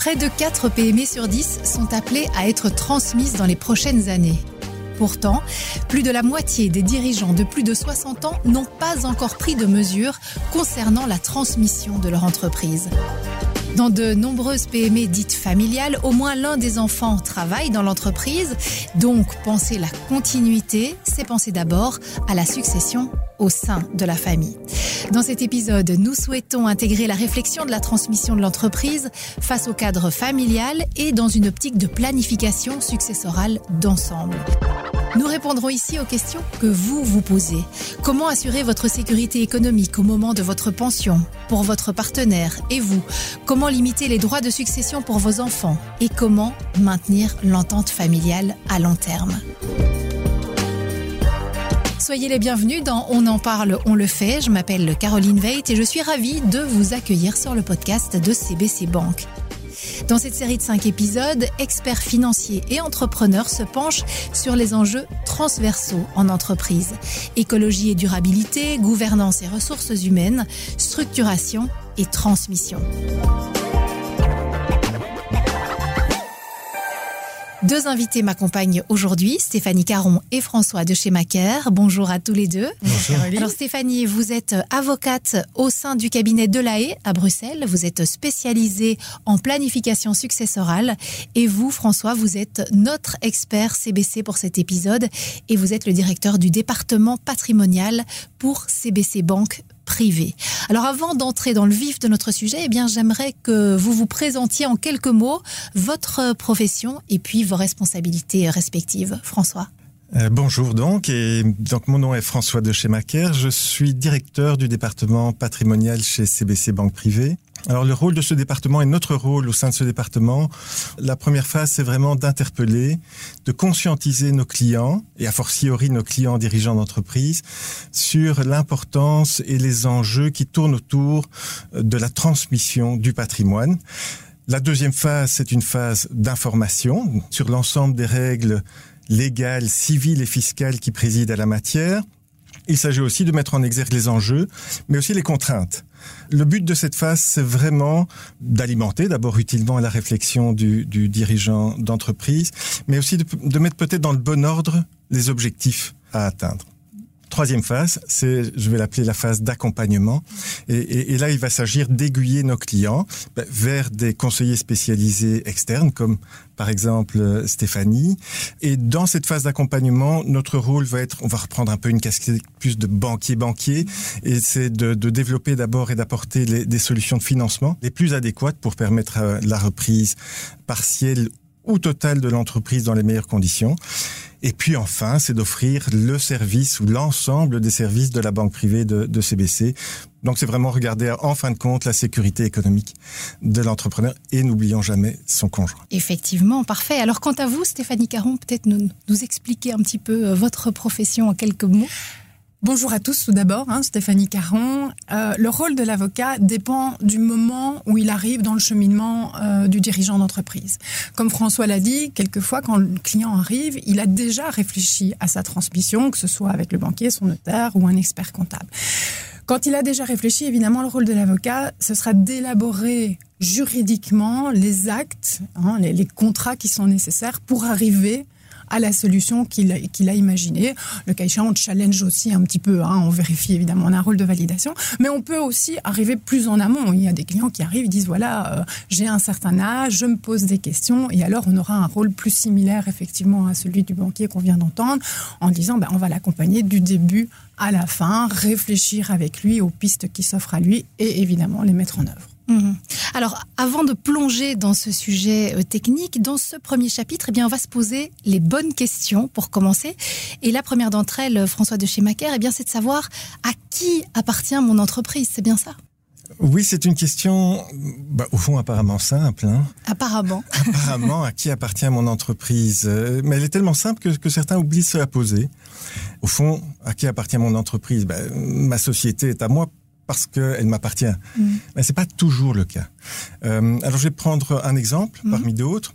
Près de 4 PME sur 10 sont appelées à être transmises dans les prochaines années. Pourtant, plus de la moitié des dirigeants de plus de 60 ans n'ont pas encore pris de mesures concernant la transmission de leur entreprise. Dans de nombreuses PME dites familiales, au moins l'un des enfants travaille dans l'entreprise. Donc, penser la continuité, c'est penser d'abord à la succession au sein de la famille. Dans cet épisode, nous souhaitons intégrer la réflexion de la transmission de l'entreprise face au cadre familial et dans une optique de planification successorale d'ensemble. Nous répondrons ici aux questions que vous vous posez. Comment assurer votre sécurité économique au moment de votre pension, pour votre partenaire et vous? Comment limiter les droits de succession pour vos enfants? Et comment maintenir l'entente familiale à long terme? Soyez les bienvenus dans On en parle, on le fait. Je m'appelle Caroline Veit et je suis ravie de vous accueillir sur le podcast de CBC Bank. Dans cette série de cinq épisodes, experts financiers et entrepreneurs se penchent sur les enjeux transversaux en entreprise. Écologie et durabilité, gouvernance et ressources humaines, structuration et transmission. Deux invités m'accompagnent aujourd'hui, Stéphanie Caron et François de chez Macaire. Bonjour à tous les deux. Bonjour. Alors Stéphanie, vous êtes avocate au sein du cabinet Delahaye à Bruxelles. Vous êtes spécialisée en planification successorale. Et vous, François, vous êtes notre expert CBC pour cet épisode et vous êtes le directeur du département patrimonial pour CBC Banque Alors avant d'entrer dans le vif de notre sujet, eh j'aimerais que vous vous présentiez en quelques mots votre profession et puis vos responsabilités respectives. François. Euh, bonjour donc, donc mon nom est François de Chemaker, je suis directeur du département patrimonial chez CBC Banque Privée. Alors le rôle de ce département et notre rôle au sein de ce département, la première phase c'est vraiment d'interpeller, de conscientiser nos clients et a fortiori nos clients dirigeants d'entreprise sur l'importance et les enjeux qui tournent autour de la transmission du patrimoine. La deuxième phase, c'est une phase d'information sur l'ensemble des règles légales, civiles et fiscales qui président à la matière. Il s'agit aussi de mettre en exergue les enjeux, mais aussi les contraintes. Le but de cette phase, c'est vraiment d'alimenter d'abord utilement la réflexion du, dirigeant d'entreprise, mais aussi de mettre peut-être dans le bon ordre les objectifs à atteindre. Troisième phase, c'est, je vais l'appeler la phase d'accompagnement. Et, là, il va s'agir d'aiguiller nos clients ben, vers des conseillers spécialisés externes, comme par exemple Stéphanie. Et dans cette phase d'accompagnement, notre rôle va être, on va reprendre un peu une casquette plus de banquier-banquier, et c'est de, de, développer d'abord et d'apporter des solutions de financement les plus adéquates pour permettre la reprise partielle ou totale de l'entreprise dans les meilleures conditions. Et puis enfin, c'est d'offrir le service ou l'ensemble des services de la banque privée de, de CBC. Donc c'est vraiment regarder en fin de compte la sécurité économique de l'entrepreneur et n'oublions jamais son conjoint. Effectivement, parfait. Alors quant à vous, Stéphanie Caron, peut-être nous, nous expliquer un petit peu votre profession en quelques mots? Bonjour à tous tout d'abord, hein, Stéphanie Caron. Euh, le rôle de l'avocat dépend du moment où il arrive dans le cheminement euh, du dirigeant d'entreprise. Comme François l'a dit, quelquefois quand le client arrive, il a déjà réfléchi à sa transmission, que ce soit avec le banquier, son notaire ou un expert comptable. Quand il a déjà réfléchi, évidemment, le rôle de l'avocat, ce sera d'élaborer juridiquement les actes, hein, les, les contrats qui sont nécessaires pour arriver à la solution qu'il a, imaginée. Le cas échéant, on challenge aussi un petit peu, hein, on vérifie évidemment, on a un rôle de validation, mais on peut aussi arriver plus en amont. Il y a des clients qui arrivent, disent voilà, euh, j'ai un certain âge, je me pose des questions, et alors on aura un rôle plus similaire effectivement à celui du banquier qu'on vient d'entendre, en disant ben, on va l'accompagner du début à la fin, réfléchir avec lui aux pistes qui s'offrent à lui et évidemment les mettre en œuvre. Mmh. Alors, avant de plonger dans ce sujet euh, technique, dans ce premier chapitre, eh bien, on va se poser les bonnes questions pour commencer. Et la première d'entre elles, François de Macaire, eh bien, c'est de savoir à qui appartient mon entreprise. C'est bien ça? Oui, c'est une question, bah, au fond, apparemment simple. Hein. Apparemment. apparemment, à qui appartient mon entreprise? Euh, Mais elle est tellement simple que, que certains oublient de se la poser. Au fond, à qui appartient mon entreprise? Bah, Ma société est à moi parce qu'elle m'appartient. Mmh. Mais c'est pas toujours le cas. Euh, alors je vais prendre un exemple mmh. parmi d'autres.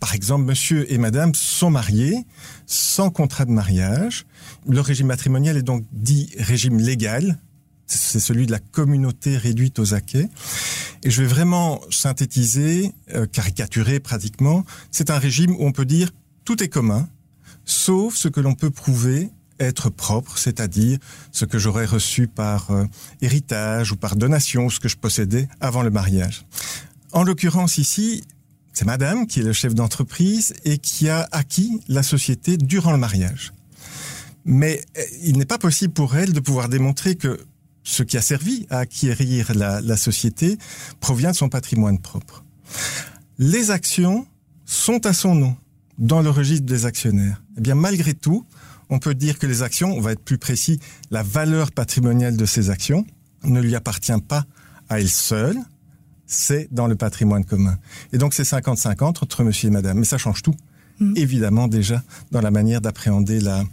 Par exemple, monsieur et madame sont mariés sans contrat de mariage. Le régime matrimonial est donc dit régime légal. C'est celui de la communauté réduite aux acquets. Et je vais vraiment synthétiser, euh, caricaturer pratiquement. C'est un régime où on peut dire tout est commun, sauf ce que l'on peut prouver être propre, c'est-à-dire ce que j'aurais reçu par euh, héritage ou par donation, ce que je possédais avant le mariage. En l'occurrence ici, c'est madame qui est le chef d'entreprise et qui a acquis la société durant le mariage. Mais euh, il n'est pas possible pour elle de pouvoir démontrer que ce qui a servi à acquérir la, la société provient de son patrimoine propre. Les actions sont à son nom dans le registre des actionnaires. Eh bien, malgré tout, on peut dire que les actions, on va être plus précis, la valeur patrimoniale de ces actions ne lui appartient pas à elle seule, c'est dans le patrimoine commun. Et donc c'est 50-50 entre monsieur et madame, mais ça change tout. Mm. évidemment déjà dans la manière d'appréhender la,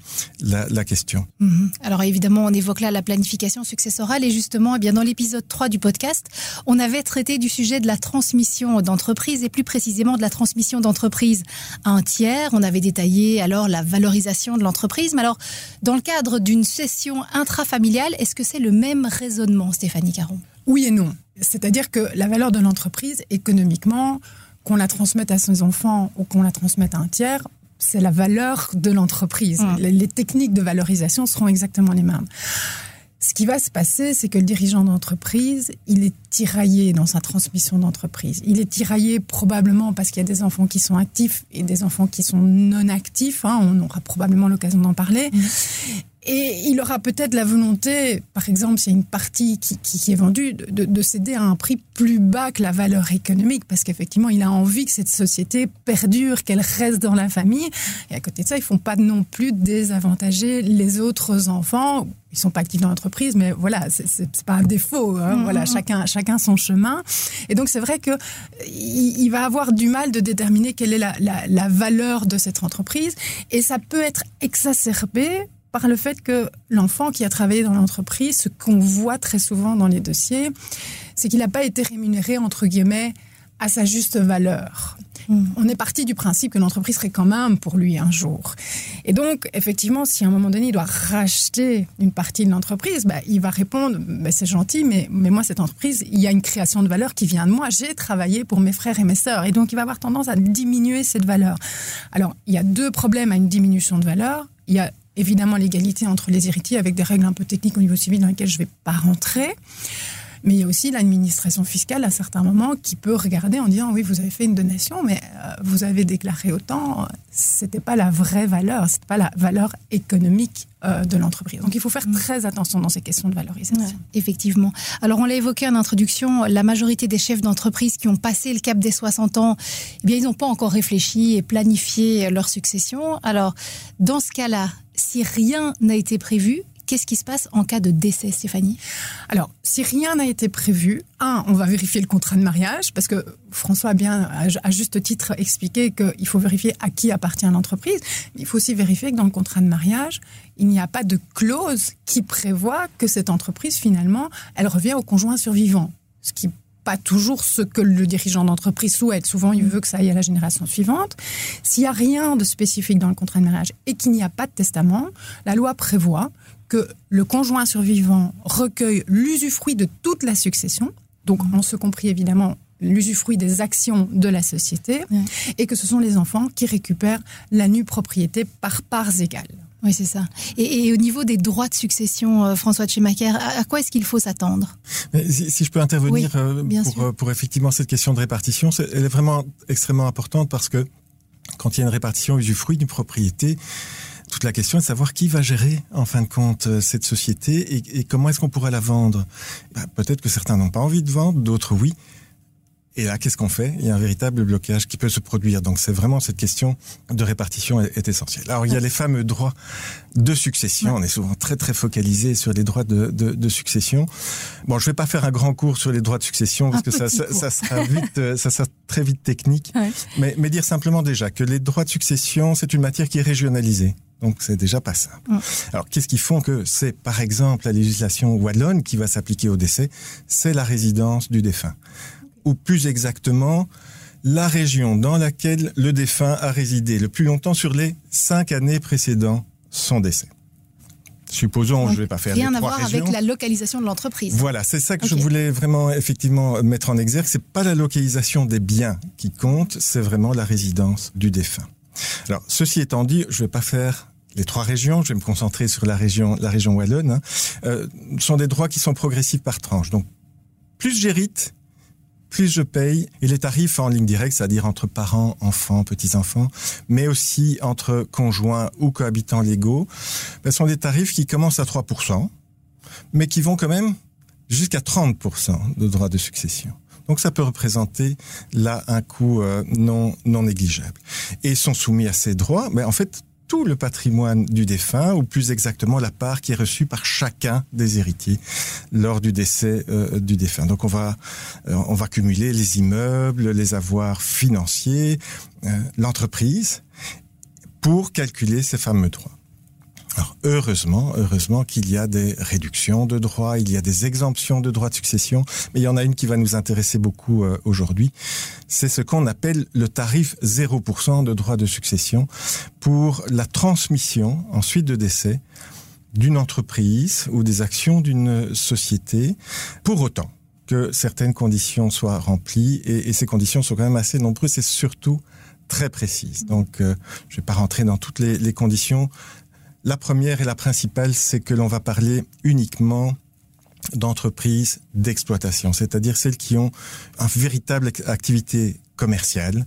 la, question. Mm-hmm. Alors évidemment, on évoque là la planification successorale et justement, eh bien dans l'épisode 3 du podcast, on avait traité du sujet de la transmission d'entreprise et plus précisément de la transmission d'entreprise à un tiers. On avait détaillé alors la valorisation de l'entreprise. Mais alors, dans le cadre d'une session intrafamiliale, est-ce que c'est le même raisonnement, Stéphanie Caron? Oui et non. C'est-à-dire que la valeur de l'entreprise économiquement, qu'on la transmette à ses enfants ou qu'on la transmette à un tiers, c'est la valeur de l'entreprise. Mmh. Les, techniques de valorisation seront exactement les mêmes. Ce qui va se passer, c'est que le dirigeant d'entreprise, il est tiraillé dans sa transmission d'entreprise. Il est tiraillé probablement parce qu'il y a des enfants qui sont actifs et des enfants qui sont non actifs. Hein. on aura probablement l'occasion d'en parler. Mmh. Et il aura peut-être la volonté, par exemple, s'il y a une partie qui, qui, est vendue, de, de, céder à un prix plus bas que la valeur économique, parce qu'effectivement, il a envie que cette société perdure, qu'elle reste dans la famille. Et à côté de ça, ils font pas non plus désavantager les autres enfants. Ils sont pas actifs dans l'entreprise, mais voilà, c'est pas un défaut. Hein. Mmh, voilà, mmh. chacun, chacun son chemin. Et donc, c'est vrai que il, va avoir du mal de déterminer quelle est la, la, la valeur de cette entreprise. Et ça peut être exacerbé par le fait que l'enfant qui a travaillé dans l'entreprise, ce qu'on voit très souvent dans les dossiers, c'est qu'il n'a pas été rémunéré, entre guillemets, à sa juste valeur. Hmm. On est parti du principe que l'entreprise serait quand même pour lui un jour. Et donc, effectivement, si à un moment donné, il doit racheter une partie de l'entreprise, bah, il va répondre, bah, c'est gentil, mais, mais moi, cette entreprise, il y a une création de valeur qui vient de moi. J'ai travaillé pour mes frères et mes sœurs. Et donc, il va avoir tendance à diminuer cette valeur. Alors, il y a deux problèmes à une diminution de valeur. Il y a évidemment l'égalité entre les héritiers avec des règles un peu techniques au niveau civil dans lesquelles je ne vais pas rentrer. Mais il y a aussi l'administration fiscale à certains moments qui peut regarder en disant oui, vous avez fait une donation, mais euh, vous avez déclaré autant. C'était pas la vraie valeur, c'était pas la valeur économique euh, de l'entreprise. Donc il faut faire mm. très attention dans ces questions de valorisation. effectivement. Alors on l'a évoqué en introduction, la majorité des chefs d'entreprise qui ont passé le cap des 60 ans, eh bien ils n'ont pas encore réfléchi et planifié leur succession. Alors dans ce cas-là, si rien n'a été prévu, Qu'est-ce qui se passe en cas de décès, Stéphanie? Alors, si rien n'a été prévu, un, on va vérifier le contrat de mariage, parce que François a bien, à juste titre, expliqué qu'il faut vérifier à qui appartient l'entreprise. Il faut aussi vérifier que dans le contrat de mariage, il n'y a pas de clause qui prévoit que cette entreprise, finalement, elle revient au conjoint survivant. Ce qui pas toujours ce que le dirigeant d'entreprise souhaite. Souvent, il veut que ça aille à la génération suivante. S'il n'y a rien de spécifique dans le contrat de mariage et qu'il n'y a pas de testament, la loi prévoit que le conjoint survivant recueille l'usufruit de toute la succession, donc en ce compris évidemment l'usufruit des actions de la société, et que ce sont les enfants qui récupèrent la nue propriété par parts égales. Oui, c'est ça. Et, au niveau des droits de succession, euh, François de Schemacher, à, quoi est-ce qu'il faut s'attendre? Si, je peux intervenir euh, pour, euh, pour, effectivement cette question de répartition, elle est vraiment extrêmement importante parce que quand il y a une répartition usufruit d'une propriété, toute la question est de savoir qui va gérer en fin de compte euh, cette société et, comment est-ce qu'on pourrait la vendre. Bah, peut-être que certains n'ont pas envie de vendre, d'autres oui. Et là, qu'est-ce qu'on fait? Il y a un véritable blocage qui peut se produire. Donc, c'est vraiment cette question de répartition est, essentielle. Alors, il y a les fameux droits de succession. On est souvent très très focalisé sur les droits de, de, de, succession. Bon, je vais pas faire un grand cours sur les droits de succession parce que ça, ça, sera vite, euh, ça sera très vite technique. Mais, mais dire simplement déjà que les droits de succession, c'est une matière qui est régionalisée. Donc c'est déjà pas simple. Alors qu'est-ce qui font que c'est par exemple la législation wallonne qui va s'appliquer au décès, c'est la résidence du défunt. Ou plus exactement, la région dans laquelle le défunt a résidé le plus longtemps sur les cinq années précédant son décès. Supposons, je ne vais pas faire rien les à voir régions. avec la localisation de l'entreprise. Voilà, c'est ça que je voulais vraiment effectivement mettre en exergue. C'est pas la localisation des biens qui compte, c'est vraiment la résidence du défunt. Alors, ceci étant dit, je vais pas faire les trois régions, je vais me concentrer sur la région, la région wallonne. hein. Euh, sont des droits qui sont progressifs par tranche. Donc, plus j'hérite, plus je paye, et les tarifs en ligne directe, c'est-à-dire entre parents, enfants, petits-enfants, mais aussi entre conjoints ou cohabitants légaux, ben, sont des tarifs qui commencent à 3%, mais qui vont quand même jusqu'à 30% de droits de succession. Donc ça peut représenter là un coût euh, non, non négligeable. Et sont soumis à ces droits, mais en fait, tout le patrimoine du défunt, ou plus exactement la part qui est reçue par chacun des héritiers lors du décès euh, du défunt. Donc on va, euh, on va cumuler les immeubles, les avoirs financiers, euh, l'entreprise, pour calculer ces fameux droits. Alors heureusement, heureusement qu'il y a des réductions de droits, il y a des exemptions de droits de succession, mais il y en a une qui va nous intéresser beaucoup euh, aujourd'hui. C'est ce qu'on appelle le tarif 0% de droits de succession pour la transmission ensuite de décès d'une entreprise ou des actions d'une société, pour autant que certaines conditions soient remplies, et, et ces conditions sont quand même assez nombreuses et surtout très précises. Donc, euh, je ne vais pas rentrer dans toutes les, les conditions. La première et la principale, c'est que l'on va parler uniquement d'entreprises d'exploitation, c'est-à-dire celles qui ont une véritable ac- activité commerciale,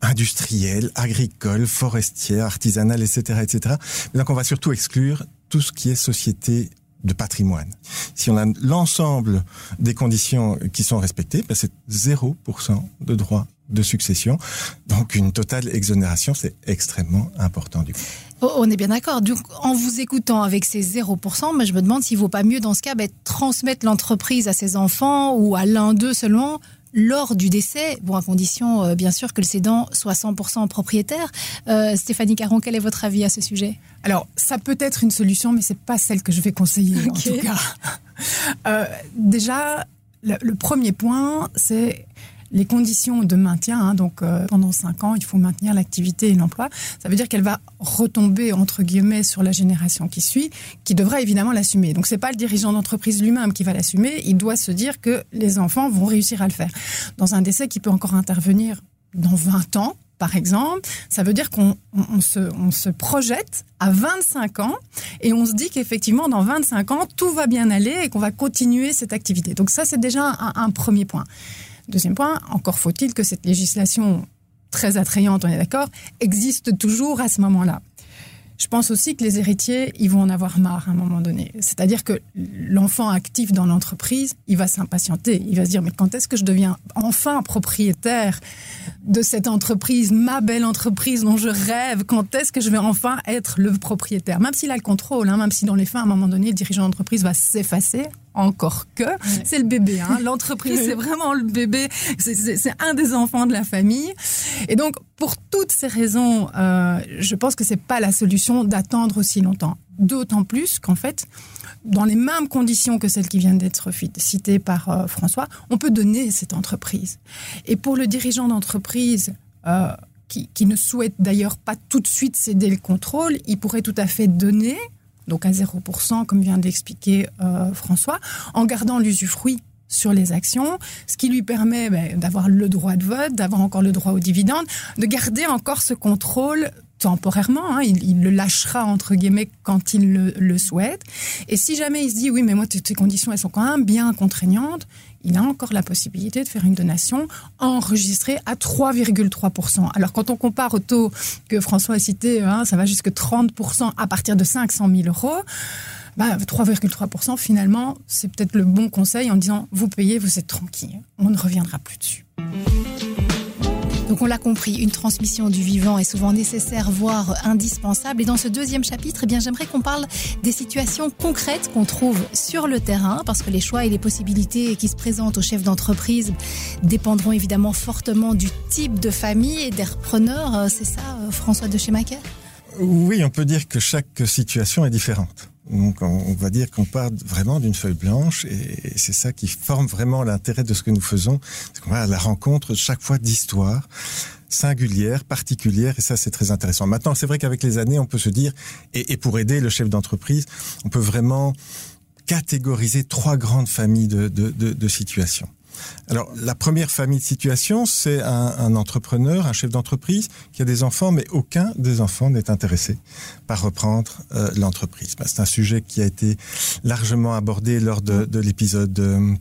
industrielle, agricole, forestière, artisanale, etc., etc. Donc, on va surtout exclure tout ce qui est société de patrimoine. Si on a l'ensemble des conditions qui sont respectées, ben c'est 0% de droit de succession. Donc une totale exonération, c'est extrêmement important du coup. Oh, On est bien d'accord. Donc, en vous écoutant avec ces 0%, mais je me demande s'il vaut pas mieux dans ce cas ben, transmettre l'entreprise à ses enfants ou à l'un d'eux seulement lors du décès, bon, à condition euh, bien sûr que le cédant soit 100% propriétaire. Euh, Stéphanie Caron, quel est votre avis à ce sujet? Alors, ça peut être une solution, mais c'est pas celle que je vais conseiller en tout cas. Euh, déjà, le, le premier point, c'est les conditions de maintien. hein. donc, euh, pendant cinq ans, il faut maintenir l'activité et l'emploi. Ça veut dire qu'elle va retomber entre guillemets sur la génération qui suit, qui devra évidemment l'assumer. Donc, c'est pas le dirigeant d'entreprise lui-même qui va l'assumer. Il doit se dire que les enfants vont réussir à le faire. Dans un décès qui peut encore intervenir dans 20 ans, par exemple, ça veut dire qu'on on- on se, projette à 25 ans et on se dit qu'effectivement, dans 25 ans, tout va bien aller et qu'on va continuer cette activité. Donc ça, c'est déjà un premier point. Deuxième point, encore faut-il que cette législation très attrayante, on est d'accord, existe toujours à ce moment-là. Je pense aussi que les héritiers, ils vont en avoir marre à un moment donné. C'est-à-dire que l'enfant actif dans l'entreprise, il va s'impatienter. Il va se dire, mais quand est-ce que je deviens enfin propriétaire de cette entreprise, ma belle entreprise dont je rêve? Quand est-ce que je vais enfin être le propriétaire? Même s'il a le contrôle, hein, même si dans les fins, à un moment donné, le dirigeant d'entreprise va s'effacer, encore que c'est le bébé. Hein. L'entreprise, c'est vraiment le bébé. C'est- un des enfants de la famille. Et donc, pour toutes ces raisons, euh, je pense que c'est pas la solution d'attendre aussi longtemps. D'autant plus qu'en fait, dans les mêmes conditions que celles qui viennent d'être citées par euh, François, on peut donner cette entreprise. Et pour le dirigeant d'entreprise, euh, qui, qui ne souhaite d'ailleurs pas tout de suite céder le contrôle, il pourrait tout à fait donner, donc à 0%, comme vient d'expliquer euh, François, en gardant l'usufruit sur les actions, ce qui lui permet ben, d'avoir le droit de vote, d'avoir encore le droit aux dividendes, de garder encore ce contrôle temporairement. hein. il, le lâchera, entre guillemets, quand il le, souhaite. Et si jamais il se dit, oui, mais moi, ces conditions, elles sont quand même bien contraignantes, il a encore la possibilité de faire une donation enregistrée à 3,3%. Alors, quand on compare au taux que François a cité, hein, ça va jusque 30% à partir de 500 000 euros. Bah, 3,3%, finalement, c'est peut-être le bon conseil en disant, vous payez, vous êtes tranquille. On ne reviendra plus dessus. Donc on l'a compris, une transmission du vivant est souvent nécessaire, voire indispensable. Et dans ce deuxième chapitre, eh bien, j'aimerais qu'on parle des situations concrètes qu'on trouve sur le terrain, parce que les choix et les possibilités qui se présentent aux chefs d'entreprise dépendront évidemment fortement du type de famille et des repreneurs. Euh, C'est ça, euh, François de Schemaker Oui, on peut dire que chaque situation est différente. Donc on va dire qu'on part vraiment d'une feuille blanche et c'est ça qui forme vraiment l'intérêt de ce que nous faisons. C'est qu'on va à la rencontre chaque fois d'histoires singulières, particulières, et ça c'est très intéressant. Maintenant, c'est vrai qu'avec les années, on peut se dire, et, pour aider le chef d'entreprise, on peut vraiment catégoriser trois grandes familles de situations. Alors, la première famille de situation, c'est un, un, entrepreneur, un chef d'entreprise qui a des enfants, mais aucun des enfants n'est intéressé par reprendre euh, l'entreprise. Ben, c'est un sujet qui a été largement abordé lors de, de l'épisode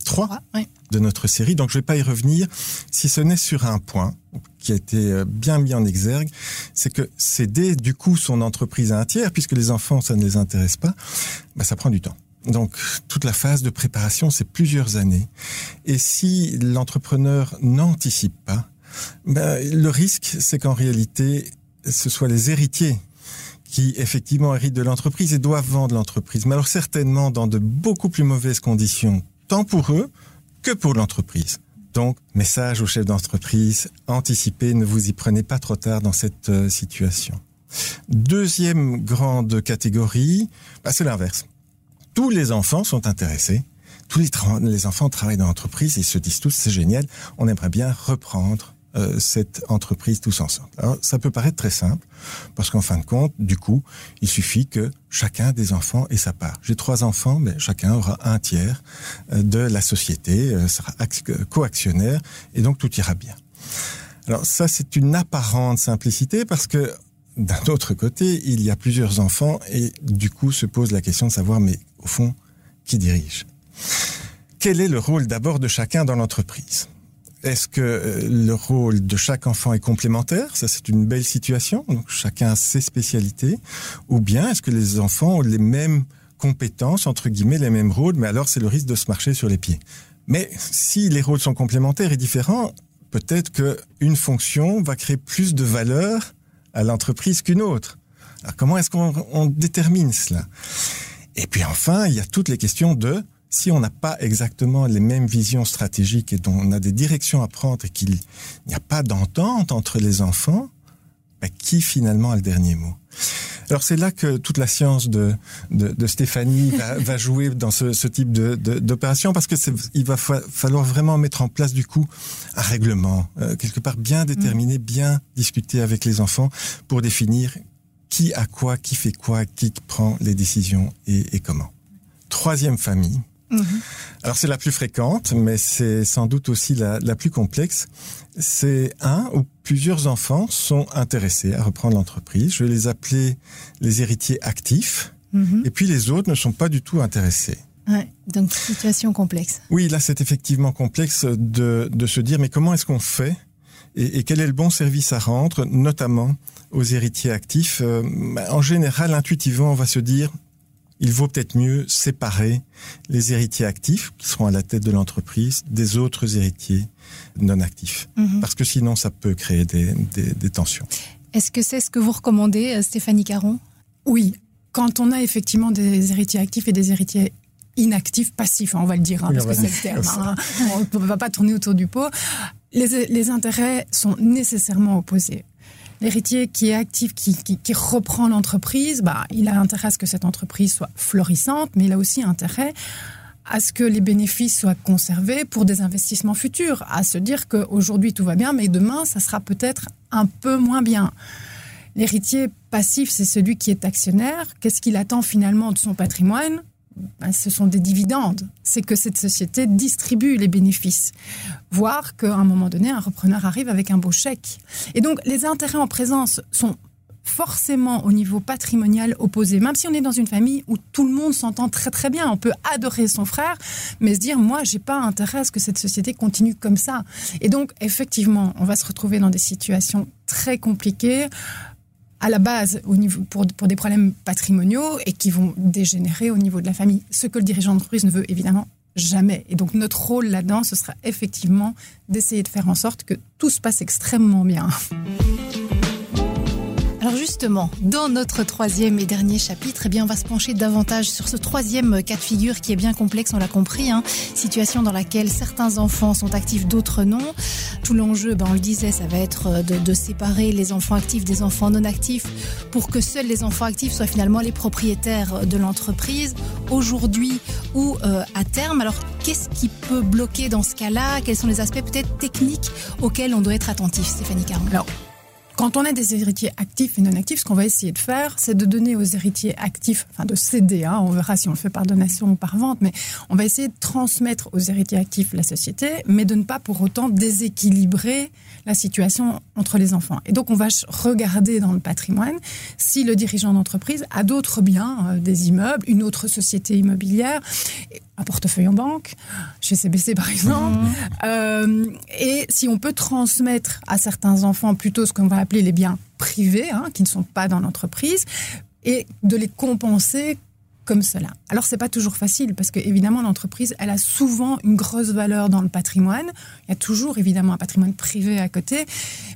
3 euh, oui. de notre série, donc je ne vais pas y revenir, si ce n'est sur un point qui a été euh, bien mis en exergue, c'est que céder du coup son entreprise à un tiers, puisque les enfants, ça ne les intéresse pas, ben, ça prend du temps. Donc toute la phase de préparation, c'est plusieurs années. Et si l'entrepreneur n'anticipe pas, ben, le risque, c'est qu'en réalité, ce soit les héritiers qui effectivement héritent de l'entreprise et doivent vendre l'entreprise. Mais alors certainement dans de beaucoup plus mauvaises conditions, tant pour eux que pour l'entreprise. Donc, message aux chefs d'entreprise, anticipez, ne vous y prenez pas trop tard dans cette euh, situation. Deuxième grande catégorie, bah, c'est l'inverse tous les enfants sont intéressés. Tous les, les enfants travaillent dans l'entreprise et ils se disent tous c'est génial, on aimerait bien reprendre euh, cette entreprise tous ensemble. Alors, ça peut paraître très simple, parce qu'en fin de compte, du coup, il suffit que chacun des enfants ait sa part. J'ai trois enfants, mais chacun aura un tiers euh, de la société, euh, sera coactionnaire, et donc tout ira bien. Alors ça, c'est une apparente simplicité, parce que d'un autre côté, il y a plusieurs enfants, et du coup se pose la question de savoir, mais au fond, qui dirige? Quel est le rôle d'abord de chacun dans l'entreprise? Est-ce que euh, le rôle de chaque enfant est complémentaire? Ça, c'est une belle situation. Chacun a ses spécialités. Ou bien, est-ce que les enfants ont les mêmes compétences, entre guillemets, les mêmes rôles, mais alors c'est le risque de se marcher sur les pieds? Mais si les rôles sont complémentaires et différents, peut-être qu'une fonction va créer plus de valeur à l'entreprise qu'une autre. Alors comment est-ce qu'on détermine cela? Et puis enfin, il y a toutes les questions de si on n'a pas exactement les mêmes visions stratégiques et dont on a des directions à prendre et qu'il n'y a pas d'entente entre les enfants, ben, qui finalement a le dernier mot? Alors c'est là que toute la science de, de, de Stéphanie va, va, jouer dans ce, ce type d'opération de, parce que il va fa falloir vraiment mettre en place du coup un règlement euh, quelque part bien déterminé, bien discuté avec les enfants pour définir qui a quoi, qui fait quoi, qui prend les décisions et, et comment. Troisième famille. -hmm. Alors c'est la plus fréquente, mais c'est sans doute aussi la, la plus complexe. C'est un ou plusieurs enfants sont intéressés à reprendre l'entreprise. Je vais les appeler les héritiers actifs. -hmm. Et puis les autres ne sont pas du tout intéressés. Ouais, donc situation complexe. Oui, là c'est effectivement complexe de, de se dire mais comment est-ce qu'on fait? Et, et quel est le bon service à rendre, notamment aux héritiers actifs, euh, en général, intuitivement, on va se dire, il vaut peut-être mieux séparer les héritiers actifs, qui seront à la tête de l'entreprise, des autres héritiers non actifs. -hmm. Parce que sinon, ça peut créer des, des, des tensions. Est-ce que c'est ce que vous recommandez, euh, Stéphanie Caron? Oui. Quand on a effectivement des héritiers actifs et des héritiers inactifs, passifs, on va le dire, hein, oui, parce que c'est le terme, hein, on ne va pas tourner autour du pot, les, les intérêts sont nécessairement opposés l'héritier qui est actif, qui, reprend l'entreprise, bah, il a intérêt à ce que cette entreprise soit florissante, mais il a aussi intérêt à ce que les bénéfices soient conservés pour des investissements futurs, à se dire qu'aujourd'hui tout va bien, mais demain ça sera peut-être un peu moins bien. L'héritier passif, c'est celui qui est actionnaire. Qu'est-ce qu'il attend finalement de son patrimoine? Ben, ce sont des dividendes. C'est que cette société distribue les bénéfices. Voire qu'à un moment donné, un repreneur arrive avec un beau chèque. Et donc, les intérêts en présence sont forcément au niveau patrimonial opposé, même si on est dans une famille où tout le monde s'entend très très bien, on peut adorer son frère, mais se dire moi j'ai pas intérêt à ce que cette société continue comme ça. Et donc effectivement, on va se retrouver dans des situations très compliquées à la base au niveau, pour, pour des problèmes patrimoniaux et qui vont dégénérer au niveau de la famille. Ce que le dirigeant d'entreprise ne veut évidemment jamais. Et donc notre rôle là-dedans, ce sera effectivement d'essayer de faire en sorte que tout se passe extrêmement bien. Alors justement, dans notre troisième et dernier chapitre, eh bien, on va se pencher davantage sur ce troisième cas de figure qui est bien complexe, on l'a compris. Hein. Situation dans laquelle certains enfants sont actifs, d'autres non. Tout l'enjeu, ben, on le disait, ça va être de, de, séparer les enfants actifs des enfants non actifs pour que seuls les enfants actifs soient finalement les propriétaires de l'entreprise aujourd'hui ou euh, à terme. Alors qu'est-ce qui peut bloquer dans ce cas-là? Quels sont les aspects peut-être techniques auxquels on doit être attentif, Stéphanie Caron quand on a des héritiers actifs et non actifs, ce qu'on va essayer de faire, c'est de donner aux héritiers actifs, enfin de céder, hein, on verra si on le fait par donation ou par vente, mais on va essayer de transmettre aux héritiers actifs la société, mais de ne pas pour autant déséquilibrer la situation entre les enfants. Et donc on va regarder dans le patrimoine si le dirigeant d'entreprise a d'autres biens, euh, des immeubles, une autre société immobilière, un portefeuille en banque, chez CBC par exemple, mmh. euh, et si on peut transmettre à certains enfants plutôt ce qu'on va appeler les biens privés, hein, qui ne sont pas dans l'entreprise, et de les compenser cela. Alors c'est pas toujours facile parce que évidemment l'entreprise elle a souvent une grosse valeur dans le patrimoine. Il y a toujours évidemment un patrimoine privé à côté,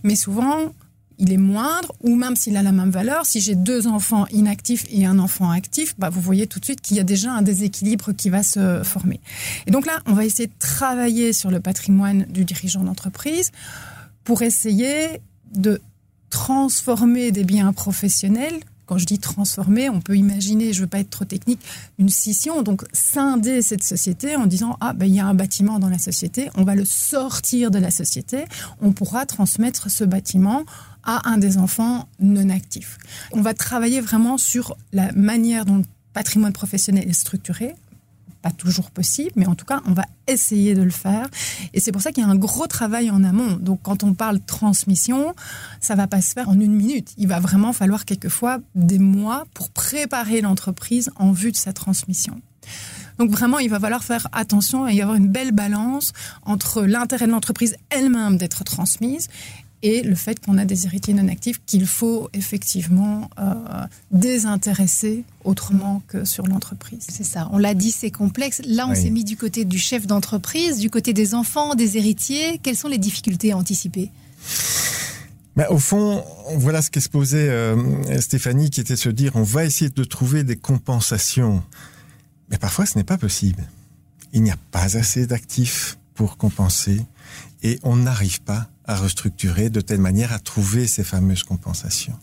mais souvent il est moindre, ou même s'il a la même valeur, si j'ai deux enfants inactifs et un enfant actif, bah vous voyez tout de suite qu'il y a déjà un déséquilibre qui va se former. Et donc là, on va essayer de travailler sur le patrimoine du dirigeant d'entreprise pour essayer de transformer des biens professionnels quand je dis transformer, on peut imaginer, je ne veux pas être trop technique, une scission, donc scinder cette société en disant ah ben il y a un bâtiment dans la société, on va le sortir de la société, on pourra transmettre ce bâtiment à un des enfants non actifs. On va travailler vraiment sur la manière dont le patrimoine professionnel est structuré, pas toujours possible, mais en tout cas, on va essayer de le faire. Et c'est pour ça qu'il y a un gros travail en amont. Donc, quand on parle transmission, ça va pas se faire en une minute. Il va vraiment falloir quelquefois des mois pour préparer l'entreprise en vue de sa transmission. Donc vraiment, il va falloir faire attention et y avoir une belle balance entre l'intérêt de l'entreprise elle-même d'être transmise et le fait qu'on a des héritiers non actifs qu'il faut effectivement euh, désintéresser autrement que sur l'entreprise. C'est ça, on l'a dit, c'est complexe. Là, on s'est mis du côté du chef d'entreprise, du côté des enfants, des héritiers. Quelles sont les difficultés à anticiper? Ben, au fond, voilà ce qu'exposait euh, Stéphanie, qui était de se dire on va essayer de trouver des compensations. Mais parfois, ce n'est pas possible. Il n'y a pas assez d'actifs pour compenser et on n'arrive pas à restructurer de telle manière à trouver ces fameuses compensations.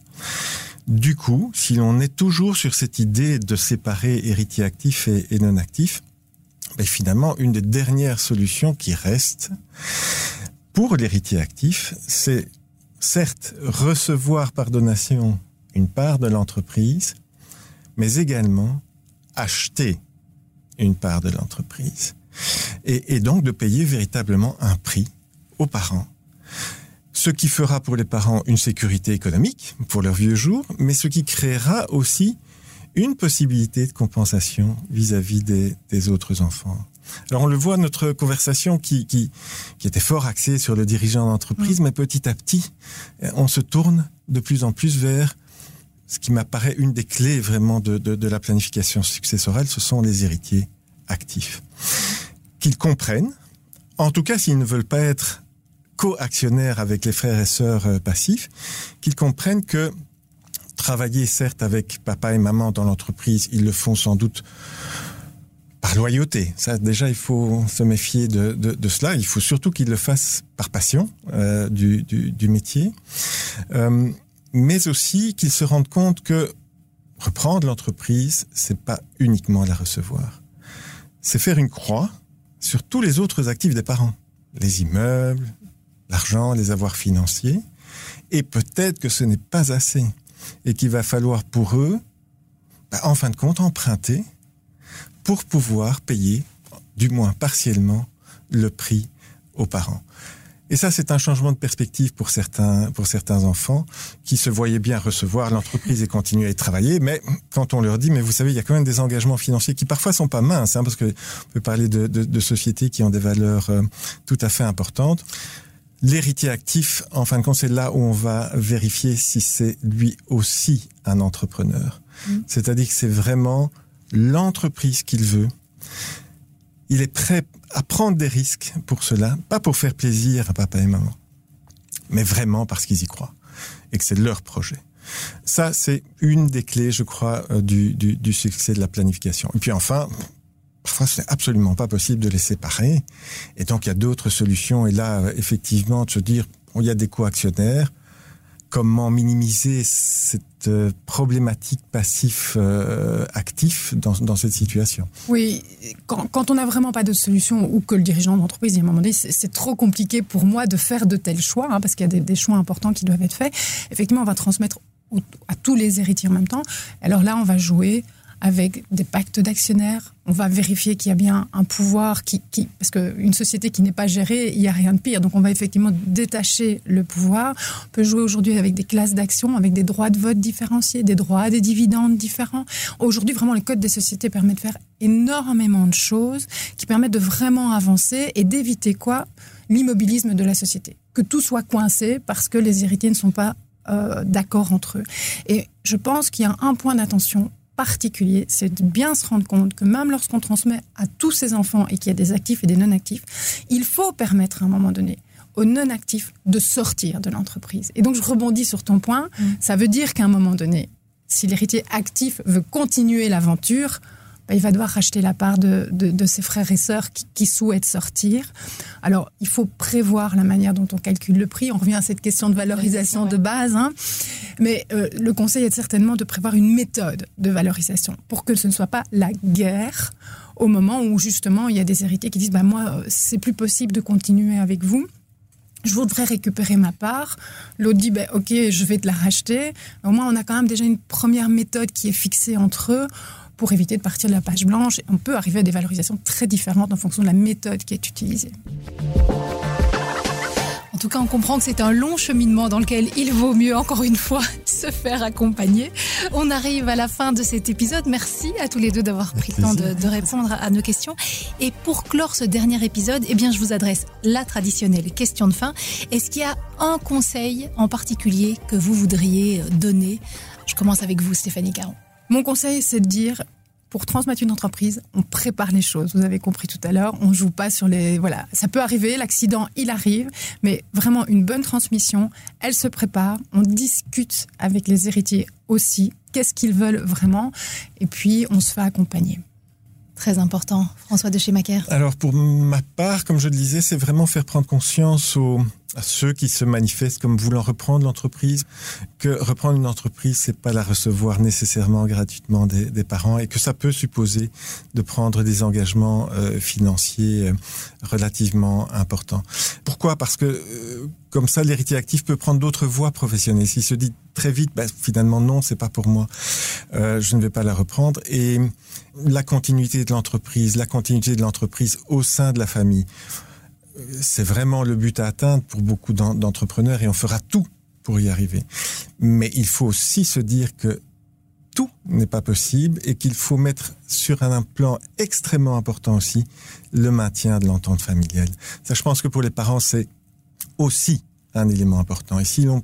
Du coup, si l'on est toujours sur cette idée de séparer héritier actif et, non actif, ben finalement, une des dernières solutions qui reste pour l'héritier actif, c'est certes recevoir par donation une part de l'entreprise, mais également acheter une part de l'entreprise. Et, et, donc de payer véritablement un prix aux parents ce qui fera pour les parents une sécurité économique pour leurs vieux jours, mais ce qui créera aussi une possibilité de compensation vis-à-vis des, autres enfants. Alors on le voit, notre conversation qui, qui, était fort axée sur le dirigeant d'entreprise, mm. mais petit à petit, on se tourne de plus en plus vers ce qui m'apparaît une des clés vraiment de, de la planification successorale, ce sont les héritiers Qu'ils comprennent, en tout cas s'ils ne veulent pas être co-actionnaires avec les frères et sœurs euh, passifs, qu'ils comprennent que travailler certes avec papa et maman dans l'entreprise, ils le font sans doute par loyauté. Ça, déjà, il faut se méfier de, de, cela. Il faut surtout qu'ils le fassent par passion euh, du, du, du, métier, euh, mais aussi qu'ils se rendent compte que reprendre l'entreprise, c'est pas uniquement la recevoir. C'est faire une croix sur tous les autres actifs des parents. Les immeubles, l'argent, les avoirs financiers, et peut-être que ce n'est pas assez, et qu'il va falloir pour eux, bah, en fin de compte, emprunter pour pouvoir payer, du moins partiellement, le prix aux parents. Et ça, c'est un changement de perspective pour certains, pour certains enfants qui se voyaient bien recevoir l'entreprise et continuer à y travailler. Mais quand on leur dit, mais vous savez, il y a quand même des engagements financiers qui parfois sont pas minces, hein, parce que on peut parler de, de, de, sociétés qui ont des valeurs euh, tout à fait importantes. L'héritier actif, en fin de compte, c'est là où on va vérifier si c'est lui aussi un entrepreneur. Mm. C'est-à-dire que c'est vraiment l'entreprise qu'il veut. Il est prêt à prendre des risques pour cela, pas pour faire plaisir à papa et maman, mais vraiment parce qu'ils y croient et que c'est leur projet. Ça, c'est une des clés, je crois, euh, du, succès de la planification. Et puis enfin, parfois c'est absolument pas possible de les séparer. Et donc il y a d'autres solutions. Et là, euh, effectivement, de se dire, il y a des co-actionnaires, comment minimiser cette euh, problématique passif-actif dans, dans, cette situation Oui, quand, on n'a vraiment pas de solution ou que le dirigeant d'entreprise, y a un moment donné, c'est trop compliqué pour moi de faire de tels choix, hein, parce qu'il y a des, choix importants qui doivent être faits. Effectivement, on va transmettre à tous les héritiers en même temps. Alors là, on va jouer avec des pactes d'actionnaires. On va vérifier qu'il y a bien un pouvoir qui, qui parce qu'une société qui n'est pas gérée, il n'y a rien de pire. Donc on va effectivement détacher le pouvoir. On peut jouer aujourd'hui avec des classes d'actions, avec des droits de vote différenciés, des droits des dividendes différents. Aujourd'hui, vraiment, le code des sociétés permet de faire énormément de choses qui permettent de vraiment avancer et d'éviter quoi L'immobilisme de la société. Que tout soit coincé parce que les héritiers ne sont pas euh, d'accord entre eux. Et je pense qu'il y a un point d'attention particulier, c'est de bien se rendre compte que même lorsqu'on transmet à tous ces enfants et qu'il y a des actifs et des non-actifs, il faut permettre à un moment donné aux non-actifs de sortir de l'entreprise. Et donc je rebondis sur ton point, mmh. ça veut dire qu'à un moment donné, si l'héritier actif veut continuer l'aventure, bah, il va devoir racheter la part de, de, de ses frères et sœurs qui, qui, souhaitent sortir. Alors, il faut prévoir la manière dont on calcule le prix. On revient à cette question de valorisation de base. Hein. Mais euh, le conseil est certainement de prévoir une méthode de valorisation pour que ce ne soit pas la guerre au moment où justement il y a des héritiers qui disent bah, Moi, c'est plus possible de continuer avec vous je voudrais récupérer ma part. L'autre dit, ben, ok, je vais te la racheter. Au moins, on a quand même déjà une première méthode qui est fixée entre eux pour éviter de partir de la page blanche. On peut arriver à des valorisations très différentes en fonction de la méthode qui est utilisée. En tout cas, on comprend que c'est un long cheminement dans lequel il vaut mieux, encore une fois, se faire accompagner. On arrive à la fin de cet épisode. Merci à tous les deux d'avoir pris le temps de, de, répondre à nos questions. Et pour clore ce dernier épisode, eh bien, je vous adresse la traditionnelle question de fin. Est-ce qu'il y a un conseil en particulier que vous voudriez donner? Je commence avec vous, Stéphanie Caron. Mon conseil, c'est de dire, pour transmettre une entreprise, on prépare les choses. Vous avez compris tout à l'heure, on joue pas sur les. Voilà, ça peut arriver, l'accident, il arrive, mais vraiment une bonne transmission, elle se prépare. On discute avec les héritiers aussi, qu'est-ce qu'ils veulent vraiment, et puis on se fait accompagner. Très important, François de Chémaquer. Alors pour ma part, comme je le disais, c'est vraiment faire prendre conscience aux à ceux qui se manifestent comme voulant reprendre l'entreprise, que reprendre une entreprise, c'est pas la recevoir nécessairement gratuitement des, parents et que ça peut supposer de prendre des engagements euh, financiers euh, relativement importants. Pourquoi? Parce que euh, comme ça, l'héritier actif peut prendre d'autres voies professionnelles. S'il se dit très vite, bah, finalement non, c'est pas pour moi, euh, je ne vais pas la reprendre. Et la continuité de l'entreprise, la continuité de l'entreprise au sein de la famille c'est vraiment le but à atteindre pour beaucoup d'entrepreneurs et on fera tout pour y arriver. Mais il faut aussi se dire que tout n'est pas possible et qu'il faut mettre sur un plan extrêmement important aussi le maintien de l'entente familiale. Ça, je pense que pour les parents, c'est aussi un élément important. Et si l'on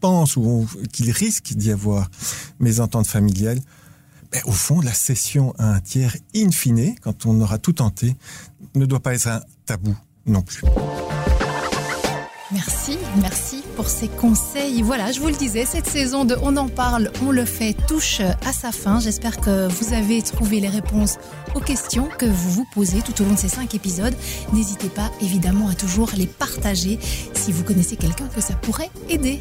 pense ou qu'il risque d'y avoir mésentente familiale, ben, au fond, la cession à un tiers in fine, quand on aura tout tenté, ne doit pas être un tabou non plus. Merci, merci pour ces conseils. Voilà, je vous le disais, cette saison de On en parle, on le fait touche à sa fin. J'espère que vous avez trouvé les réponses aux questions que vous vous posez tout au long de ces cinq épisodes. N'hésitez pas évidemment à toujours les partager si vous connaissez quelqu'un que ça pourrait aider.